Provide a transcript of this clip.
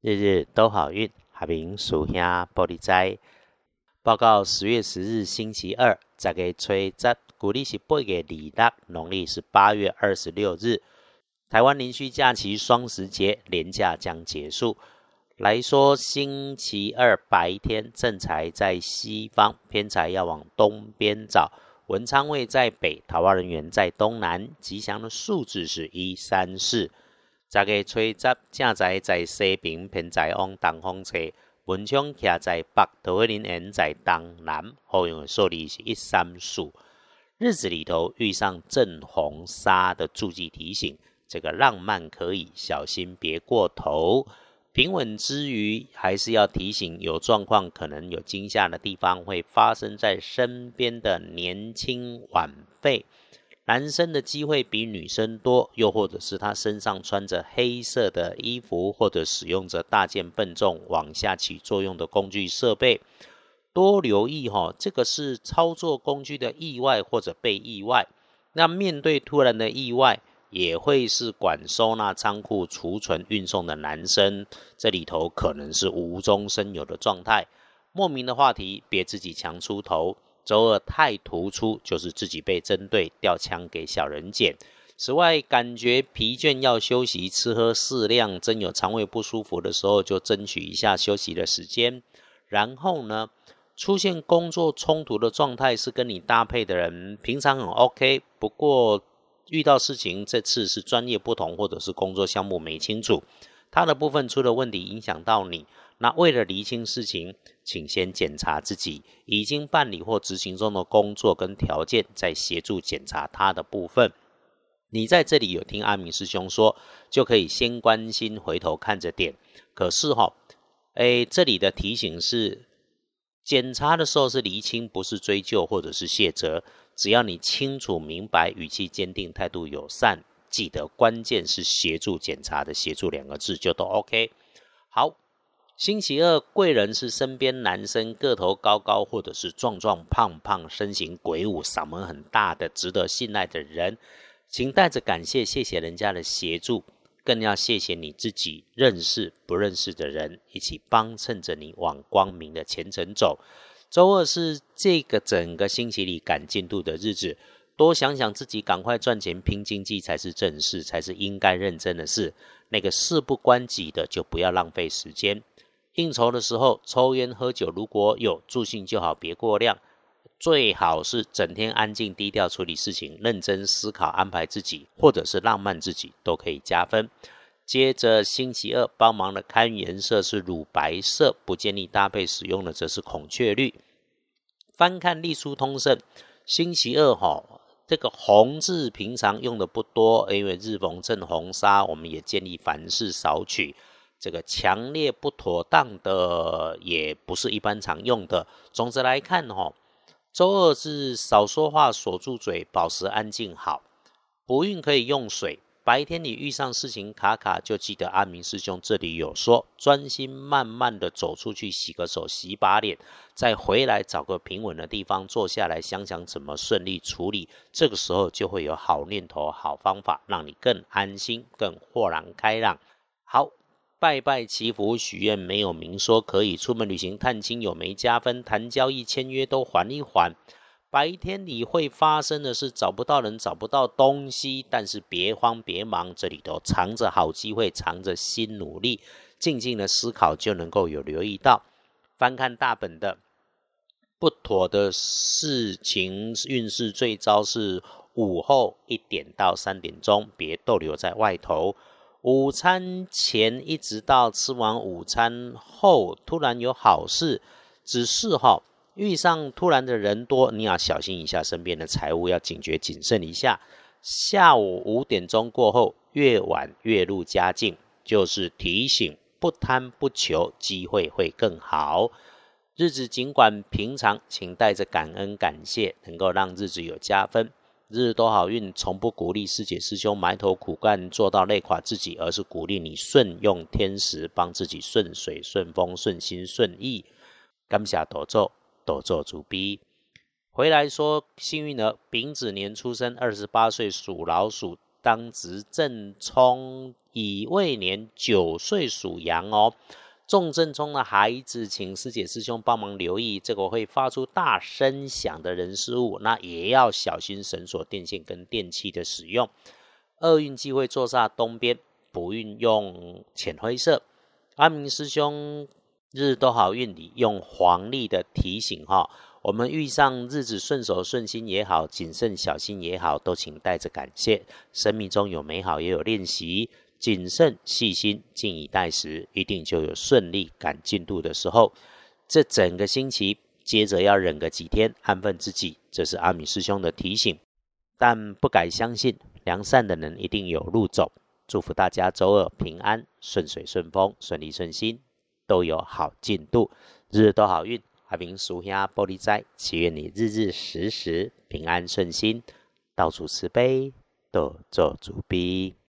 日日都好运，下明属兄玻璃斋报告：十月十日星期二，这个吹十，古历是八月二六，农历是八月二十六日。台湾连续假期双十节连假将结束。来说，星期二白天正财在西方，偏财要往东边找。文昌位在北，桃花人员在东南。吉祥的数字是一三四。十个吹十，正在在西边，偏在往东方吹。文昌徛在北，桃花林缘在东南。好用的数字是一三四。日子里头遇上正红砂的注记提醒，这个浪漫可以小心，别过头。平稳之余，还是要提醒，有状况可能有惊吓的地方，会发生在身边的年轻晚辈。男生的机会比女生多，又或者是他身上穿着黑色的衣服，或者使用着大件笨重往下起作用的工具设备，多留意哈，这个是操作工具的意外或者被意外。那面对突然的意外，也会是管收纳仓库、储存、运送的男生，这里头可能是无中生有的状态。莫名的话题，别自己强出头。周二太突出，就是自己被针对，掉枪给小人捡。此外，感觉疲倦要休息，吃喝适量，真有肠胃不舒服的时候，就争取一下休息的时间。然后呢，出现工作冲突的状态是跟你搭配的人，平常很 OK，不过遇到事情，这次是专业不同，或者是工作项目没清楚，他的部分出了问题，影响到你。那为了厘清事情，请先检查自己已经办理或执行中的工作跟条件，再协助检查他的部分。你在这里有听阿明师兄说，就可以先关心，回头看着点。可是哈，哎，这里的提醒是，检查的时候是厘清，不是追究或者是卸责。只要你清楚明白，语气坚定，态度友善，记得关键是协助检查的“协助”两个字就都 OK。好。星期二，贵人是身边男生个头高高，或者是壮壮胖胖、身形鬼舞、嗓门很大的、值得信赖的人，请带着感谢，谢谢人家的协助，更要谢谢你自己认识不认识的人一起帮衬着你往光明的前程走。周二是这个整个星期里赶进度的日子，多想想自己，赶快赚钱拼经济才是正事，才是应该认真的事。那个事不关己的，就不要浪费时间。应酬的时候，抽烟喝酒，如果有助兴就好，别过量。最好是整天安静低调处理事情，认真思考安排自己，或者是浪漫自己，都可以加分。接着星期二帮忙的看颜色是乳白色，不建议搭配使用的则是孔雀绿。翻看隶书通胜，星期二哈，这个红字平常用的不多，因为日逢正红砂，我们也建议凡事少取。这个强烈不妥当的，也不是一般常用的。总之来看，哈，周二是少说话，锁住嘴，保持安静好。不孕可以用水。白天你遇上事情卡卡，就记得阿明师兄这里有说，专心慢慢的走出去，洗个手，洗把脸，再回来找个平稳的地方坐下来，想想怎么顺利处理。这个时候就会有好念头、好方法，让你更安心、更豁然开朗。好。拜拜祈福许愿没有明说可以出门旅行探亲有没加分谈交易签约都缓一缓。白天你会发生的是找不到人找不到东西，但是别慌别忙，这里头藏着好机会，藏着新努力，静静的思考就能够有留意到。翻看大本的不妥的事情运势最糟是午后一点到三点钟，别逗留在外头。午餐前一直到吃完午餐后，突然有好事，只是哈遇上突然的人多，你要小心一下身边的财物，要警觉谨慎一下。下午五点钟过后，越晚越入佳境，就是提醒不贪不求，机会会更好。日子尽管平常，请带着感恩感谢，能够让日子有加分。日日都好运，从不鼓励师姐师兄埋头苦干做到累垮自己，而是鼓励你顺用天时，帮自己顺水顺风顺心顺意。刚下斗咒，斗咒主逼。回来说幸运儿，丙子年出生，二十八岁属老鼠，当值正冲，乙未年九岁属羊哦。重症中的孩子，请师姐师兄帮忙留意，这个会发出大声响的人事物，那也要小心绳索、电线跟电器的使用。厄运忌讳坐煞东边，不运用浅灰色。阿明师兄日都好运里用黄历的提醒哈，我们遇上日子顺手顺心也好，谨慎小心也好，都请带着感谢。生命中有美好，也有练习。谨慎细心，静以待时，一定就有顺利赶进度的时候。这整个星期，接着要忍个几天，安分自己，这是阿米师兄的提醒。但不敢相信，良善的人一定有路走。祝福大家周二平安、顺水顺风、顺利顺心，都有好进度，日日都好运。阿明属下玻璃斋，祈愿你日日时时平安顺心，到处慈悲，多做主逼。